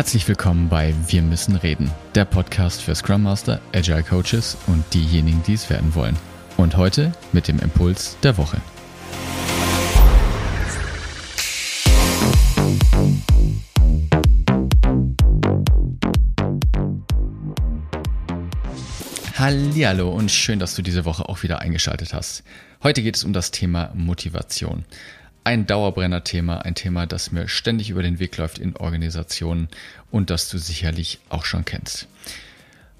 Herzlich willkommen bei Wir müssen reden, der Podcast für Scrum Master, Agile Coaches und diejenigen, die es werden wollen. Und heute mit dem Impuls der Woche. Hallo und schön, dass du diese Woche auch wieder eingeschaltet hast. Heute geht es um das Thema Motivation ein Dauerbrenner-Thema, ein Thema, das mir ständig über den Weg läuft in Organisationen und das du sicherlich auch schon kennst.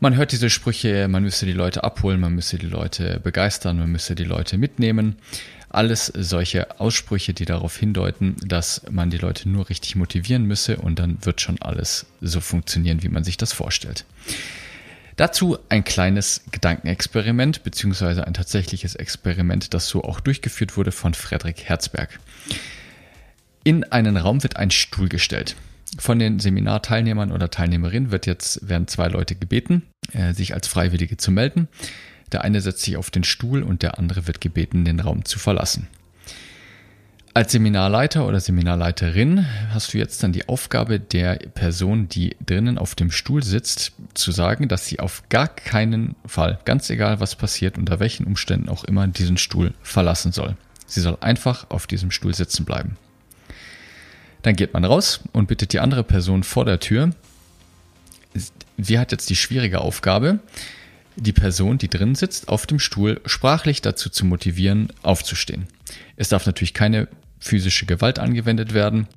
Man hört diese Sprüche, man müsse die Leute abholen, man müsse die Leute begeistern, man müsse die Leute mitnehmen. Alles solche Aussprüche, die darauf hindeuten, dass man die Leute nur richtig motivieren müsse und dann wird schon alles so funktionieren, wie man sich das vorstellt. Dazu ein kleines Gedankenexperiment beziehungsweise ein tatsächliches Experiment, das so auch durchgeführt wurde von Frederik Herzberg. In einen Raum wird ein Stuhl gestellt. Von den Seminarteilnehmern oder Teilnehmerinnen wird jetzt, werden zwei Leute gebeten, äh, sich als Freiwillige zu melden. Der eine setzt sich auf den Stuhl und der andere wird gebeten, den Raum zu verlassen. Als Seminarleiter oder Seminarleiterin hast du jetzt dann die Aufgabe der Person, die drinnen auf dem Stuhl sitzt, zu sagen, dass sie auf gar keinen Fall, ganz egal was passiert, unter welchen Umständen auch immer, diesen Stuhl verlassen soll. Sie soll einfach auf diesem Stuhl sitzen bleiben. Dann geht man raus und bittet die andere Person vor der Tür. Sie hat jetzt die schwierige Aufgabe, die Person, die drin sitzt, auf dem Stuhl sprachlich dazu zu motivieren, aufzustehen. Es darf natürlich keine physische Gewalt angewendet werden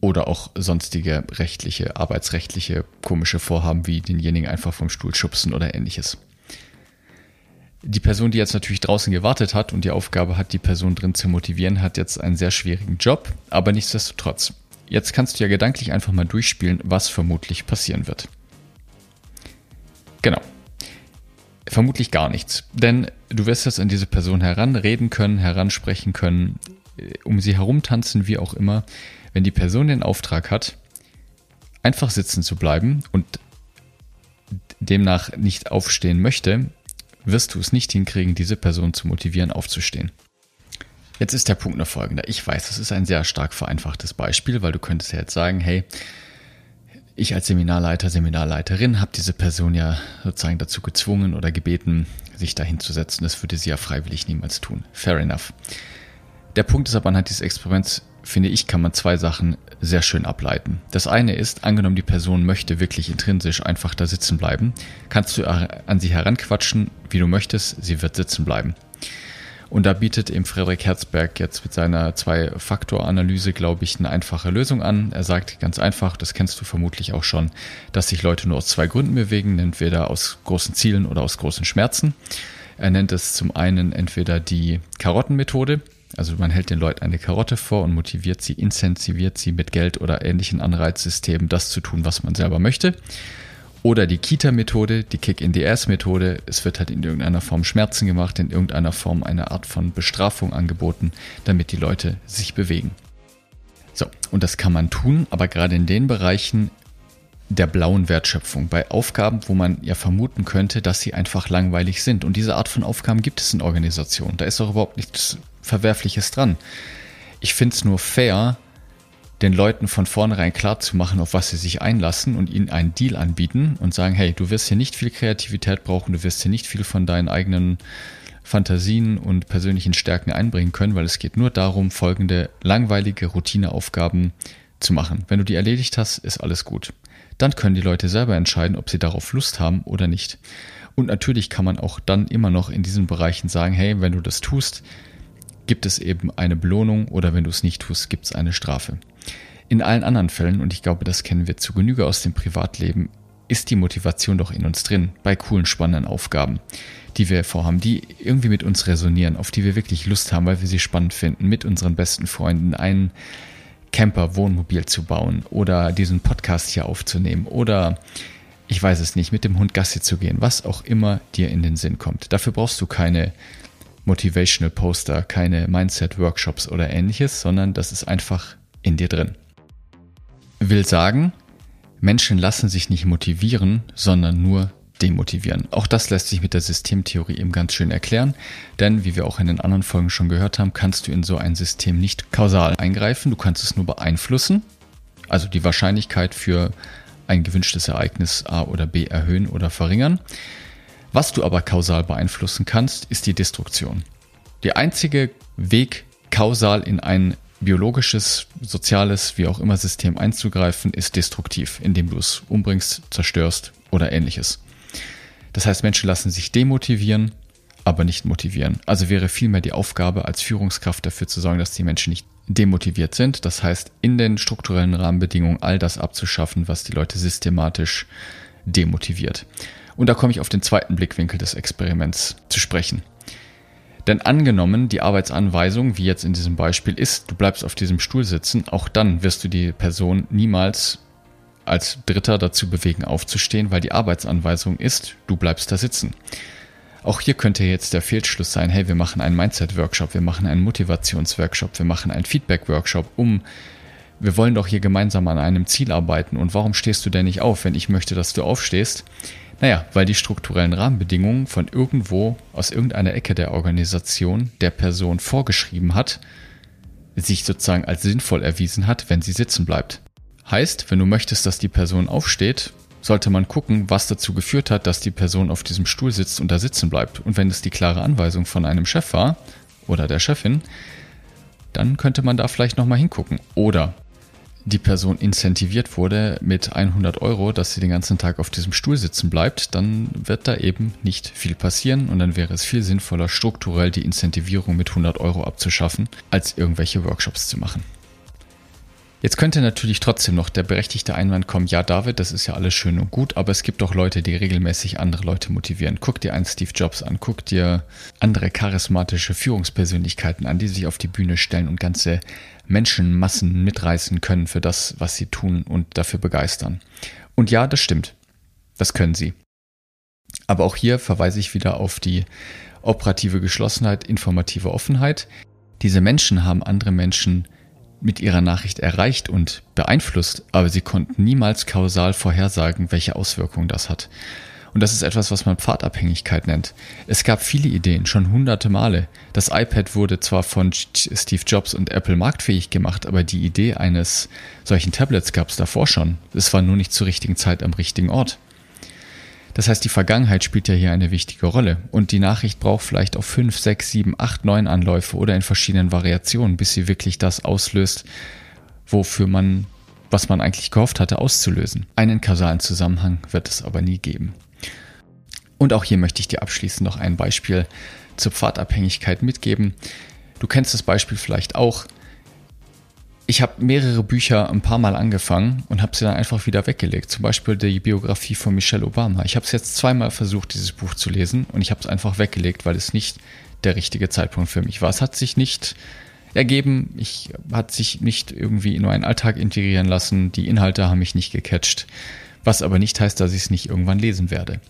oder auch sonstige rechtliche, arbeitsrechtliche komische Vorhaben wie denjenigen einfach vom Stuhl schubsen oder ähnliches. Die Person, die jetzt natürlich draußen gewartet hat und die Aufgabe hat, die Person drin zu motivieren, hat jetzt einen sehr schwierigen Job, aber nichtsdestotrotz. Jetzt kannst du ja gedanklich einfach mal durchspielen, was vermutlich passieren wird. Genau. Vermutlich gar nichts. Denn du wirst jetzt an diese Person heranreden können, heransprechen können, äh, um sie herumtanzen, wie auch immer. Wenn die Person den Auftrag hat, einfach sitzen zu bleiben und demnach nicht aufstehen möchte, wirst du es nicht hinkriegen, diese Person zu motivieren, aufzustehen. Jetzt ist der Punkt noch folgender. Ich weiß, das ist ein sehr stark vereinfachtes Beispiel, weil du könntest ja jetzt sagen, hey, ich als Seminarleiter, Seminarleiterin habe diese Person ja sozusagen dazu gezwungen oder gebeten, sich dahin zu setzen. Das würde sie ja freiwillig niemals tun. Fair enough. Der Punkt ist aber anhand dieses Experiments, finde ich, kann man zwei Sachen sehr schön ableiten. Das eine ist, angenommen die Person möchte wirklich intrinsisch einfach da sitzen bleiben, kannst du an sie heranquatschen, wie du möchtest, sie wird sitzen bleiben. Und da bietet eben Frederik Herzberg jetzt mit seiner Zwei-Faktor-Analyse, glaube ich, eine einfache Lösung an. Er sagt ganz einfach, das kennst du vermutlich auch schon, dass sich Leute nur aus zwei Gründen bewegen, entweder aus großen Zielen oder aus großen Schmerzen. Er nennt es zum einen entweder die Karottenmethode, also man hält den Leuten eine Karotte vor und motiviert sie, incentiviert sie mit Geld oder ähnlichen Anreizsystemen, das zu tun, was man selber möchte. Oder die Kita-Methode, die Kick-in-the-Ass-Methode. Es wird halt in irgendeiner Form Schmerzen gemacht, in irgendeiner Form eine Art von Bestrafung angeboten, damit die Leute sich bewegen. So, und das kann man tun, aber gerade in den Bereichen der blauen Wertschöpfung, bei Aufgaben, wo man ja vermuten könnte, dass sie einfach langweilig sind. Und diese Art von Aufgaben gibt es in Organisationen. Da ist auch überhaupt nichts Verwerfliches dran. Ich finde es nur fair, den Leuten von vornherein klar zu machen, auf was sie sich einlassen und ihnen einen Deal anbieten und sagen, hey, du wirst hier nicht viel Kreativität brauchen, du wirst hier nicht viel von deinen eigenen Fantasien und persönlichen Stärken einbringen können, weil es geht nur darum, folgende langweilige Routineaufgaben zu machen. Wenn du die erledigt hast, ist alles gut. Dann können die Leute selber entscheiden, ob sie darauf Lust haben oder nicht. Und natürlich kann man auch dann immer noch in diesen Bereichen sagen, hey, wenn du das tust, gibt es eben eine Belohnung oder wenn du es nicht tust, gibt es eine Strafe. In allen anderen Fällen, und ich glaube, das kennen wir zu Genüge aus dem Privatleben, ist die Motivation doch in uns drin, bei coolen, spannenden Aufgaben, die wir vorhaben, die irgendwie mit uns resonieren, auf die wir wirklich Lust haben, weil wir sie spannend finden, mit unseren besten Freunden einen Camper, Wohnmobil zu bauen oder diesen Podcast hier aufzunehmen oder ich weiß es nicht, mit dem Hund Gassi zu gehen, was auch immer dir in den Sinn kommt. Dafür brauchst du keine Motivational Poster, keine Mindset Workshops oder ähnliches, sondern das ist einfach in dir drin. Will sagen, Menschen lassen sich nicht motivieren, sondern nur demotivieren. Auch das lässt sich mit der Systemtheorie eben ganz schön erklären, denn wie wir auch in den anderen Folgen schon gehört haben, kannst du in so ein System nicht kausal eingreifen, du kannst es nur beeinflussen Also die Wahrscheinlichkeit für ein gewünschtes Ereignis A oder B erhöhen oder verringern. Was du aber kausal beeinflussen kannst, ist die Destruktion. Der einzige Weg, kausal in ein biologisches, soziales, wie auch immer System einzugreifen, ist destruktiv, indem du es umbringst, zerstörst oder ähnliches. Das heißt, Menschen lassen sich demotivieren, aber nicht motivieren. Also wäre vielmehr die Aufgabe als Führungskraft dafür zu sorgen, dass die Menschen nicht demotiviert sind. Das heißt, in den strukturellen Rahmenbedingungen all das abzuschaffen, was die Leute systematisch demotiviert. Und da komme ich auf den zweiten Blickwinkel des Experiments zu sprechen. Denn angenommen, die Arbeitsanweisung, wie jetzt in diesem Beispiel ist, du bleibst auf diesem Stuhl sitzen, auch dann wirst du die Person niemals als Dritter dazu bewegen, aufzustehen, weil die Arbeitsanweisung ist, du bleibst da sitzen. Auch hier könnte jetzt der Fehlschluss sein, hey, wir machen einen Mindset-Workshop, wir machen einen Motivations-Workshop, wir machen einen Feedback-Workshop, um, wir wollen doch hier gemeinsam an einem Ziel arbeiten und warum stehst du denn nicht auf, wenn ich möchte, dass du aufstehst? Naja, weil die strukturellen Rahmenbedingungen von irgendwo aus irgendeiner Ecke der Organisation der Person vorgeschrieben hat, sich sozusagen als sinnvoll erwiesen hat, wenn sie sitzen bleibt. Heißt, wenn du möchtest, dass die Person aufsteht, sollte man gucken, was dazu geführt hat, dass die Person auf diesem Stuhl sitzt und da sitzen bleibt. Und wenn es die klare Anweisung von einem Chef war oder der Chefin, dann könnte man da vielleicht nochmal hingucken. Oder die Person incentiviert wurde mit 100 Euro, dass sie den ganzen Tag auf diesem Stuhl sitzen bleibt, dann wird da eben nicht viel passieren und dann wäre es viel sinnvoller, strukturell die Incentivierung mit 100 Euro abzuschaffen, als irgendwelche Workshops zu machen. Jetzt könnte natürlich trotzdem noch der berechtigte Einwand kommen, ja David, das ist ja alles schön und gut, aber es gibt doch Leute, die regelmäßig andere Leute motivieren. Guck dir einen Steve Jobs an, guck dir andere charismatische Führungspersönlichkeiten an, die sich auf die Bühne stellen und ganze Menschenmassen mitreißen können für das, was sie tun und dafür begeistern. Und ja, das stimmt. Das können sie. Aber auch hier verweise ich wieder auf die operative Geschlossenheit, informative Offenheit. Diese Menschen haben andere Menschen mit ihrer Nachricht erreicht und beeinflusst, aber sie konnten niemals kausal vorhersagen, welche Auswirkungen das hat. Und das ist etwas, was man Pfadabhängigkeit nennt. Es gab viele Ideen, schon hunderte Male. Das iPad wurde zwar von Steve Jobs und Apple marktfähig gemacht, aber die Idee eines solchen Tablets gab es davor schon. Es war nur nicht zur richtigen Zeit am richtigen Ort. Das heißt, die Vergangenheit spielt ja hier eine wichtige Rolle und die Nachricht braucht vielleicht auch fünf, sechs, sieben, acht, neun Anläufe oder in verschiedenen Variationen, bis sie wirklich das auslöst, wofür man, was man eigentlich gehofft hatte, auszulösen. Einen kausalen Zusammenhang wird es aber nie geben. Und auch hier möchte ich dir abschließend noch ein Beispiel zur Pfadabhängigkeit mitgeben. Du kennst das Beispiel vielleicht auch. Ich habe mehrere Bücher ein paar Mal angefangen und habe sie dann einfach wieder weggelegt. Zum Beispiel die Biografie von Michelle Obama. Ich habe es jetzt zweimal versucht, dieses Buch zu lesen und ich habe es einfach weggelegt, weil es nicht der richtige Zeitpunkt für mich war. Es hat sich nicht ergeben, ich hat sich nicht irgendwie in meinen Alltag integrieren lassen, die Inhalte haben mich nicht gecatcht, was aber nicht heißt, dass ich es nicht irgendwann lesen werde.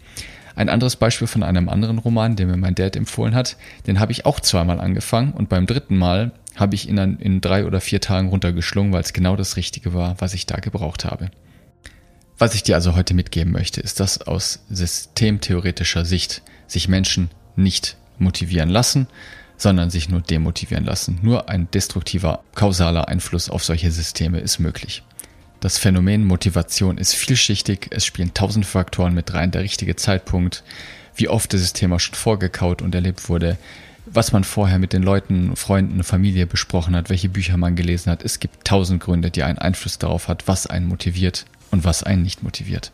Ein anderes Beispiel von einem anderen Roman, den mir mein Dad empfohlen hat, den habe ich auch zweimal angefangen und beim dritten Mal habe ich ihn dann in drei oder vier Tagen runtergeschlungen, weil es genau das Richtige war, was ich da gebraucht habe. Was ich dir also heute mitgeben möchte, ist, dass aus systemtheoretischer Sicht sich Menschen nicht motivieren lassen, sondern sich nur demotivieren lassen. Nur ein destruktiver, kausaler Einfluss auf solche Systeme ist möglich. Das Phänomen Motivation ist vielschichtig, es spielen tausend Faktoren mit rein, der richtige Zeitpunkt, wie oft dieses Thema schon vorgekaut und erlebt wurde, was man vorher mit den Leuten, Freunden, Familie besprochen hat, welche Bücher man gelesen hat. Es gibt tausend Gründe, die einen Einfluss darauf hat, was einen motiviert und was einen nicht motiviert.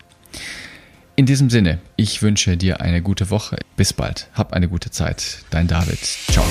In diesem Sinne, ich wünsche dir eine gute Woche. Bis bald. Hab eine gute Zeit. Dein David. Ciao.